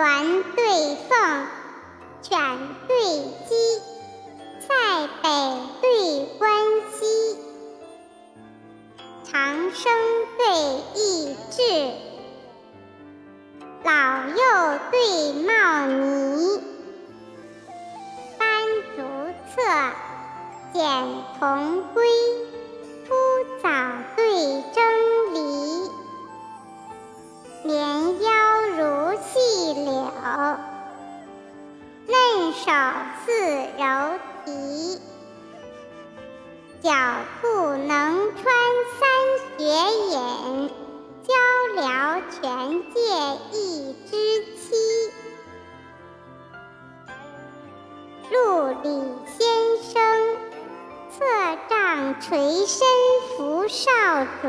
鸾对凤，犬对鸡，塞北对关西，长生对益智，老幼对茂尼，斑竹策，简同归，铺藻对蒸梨。绵腰如细柳，嫩手似柔荑。狡兔能穿三雪隐，鹪鹩全借一枝期。陆李先生，策杖垂身扶少主。